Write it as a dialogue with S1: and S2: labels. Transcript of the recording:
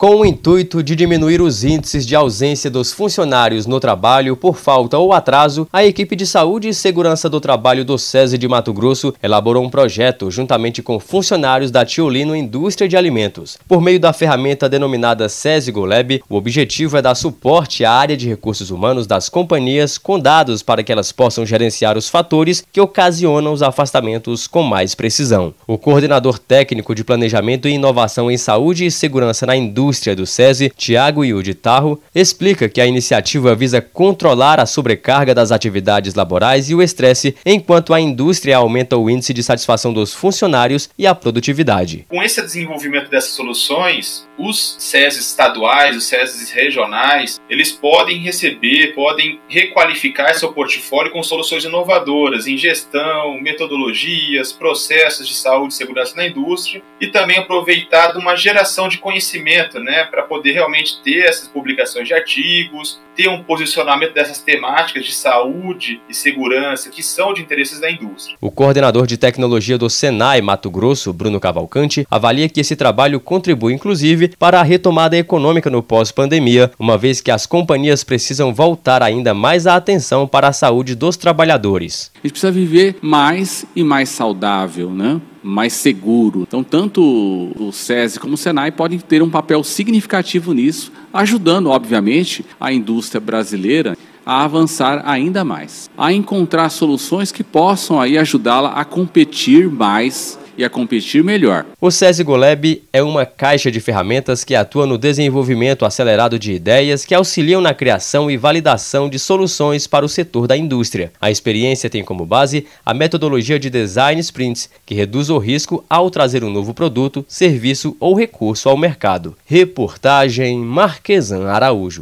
S1: Com o intuito de diminuir os índices de ausência dos funcionários no trabalho por falta ou atraso, a equipe de saúde e segurança do trabalho do SESI de Mato Grosso elaborou um projeto juntamente com funcionários da Tiolino Indústria de Alimentos. Por meio da ferramenta denominada SESI GoLab, o objetivo é dar suporte à área de recursos humanos das companhias com dados para que elas possam gerenciar os fatores que ocasionam os afastamentos com mais precisão. O coordenador técnico de planejamento e inovação em saúde e segurança na indústria Indústria do SESI, Tiago Yudi Tarro, explica que a iniciativa visa controlar a sobrecarga das atividades laborais e o estresse, enquanto a indústria aumenta o índice de satisfação dos funcionários e a produtividade.
S2: Com esse desenvolvimento dessas soluções, os SESI estaduais, os SESI regionais, eles podem receber, podem requalificar seu portfólio com soluções inovadoras em gestão, metodologias, processos de saúde e segurança na indústria e também aproveitar de uma geração de conhecimento né, para poder realmente ter essas publicações de artigos, ter um posicionamento dessas temáticas de saúde e segurança que são de interesses da indústria.
S1: O coordenador de tecnologia do Senai Mato Grosso, Bruno Cavalcante, avalia que esse trabalho contribui inclusive para a retomada econômica no pós-pandemia, uma vez que as companhias precisam voltar ainda mais a atenção para a saúde dos trabalhadores.
S3: A gente precisa viver mais e mais saudável, né? Mais seguro. Então, tanto o SESI como o SENAI podem ter um papel significativo nisso, ajudando, obviamente, a indústria brasileira a avançar ainda mais, a encontrar soluções que possam aí ajudá-la a competir mais e a competir melhor.
S1: O SESI Golab é uma caixa de ferramentas que atua no desenvolvimento acelerado de ideias que auxiliam na criação e validação de soluções para o setor da indústria. A experiência tem como base a metodologia de design sprints, que reduz o risco ao trazer um novo produto, serviço ou recurso ao mercado. Reportagem Marquesan Araújo.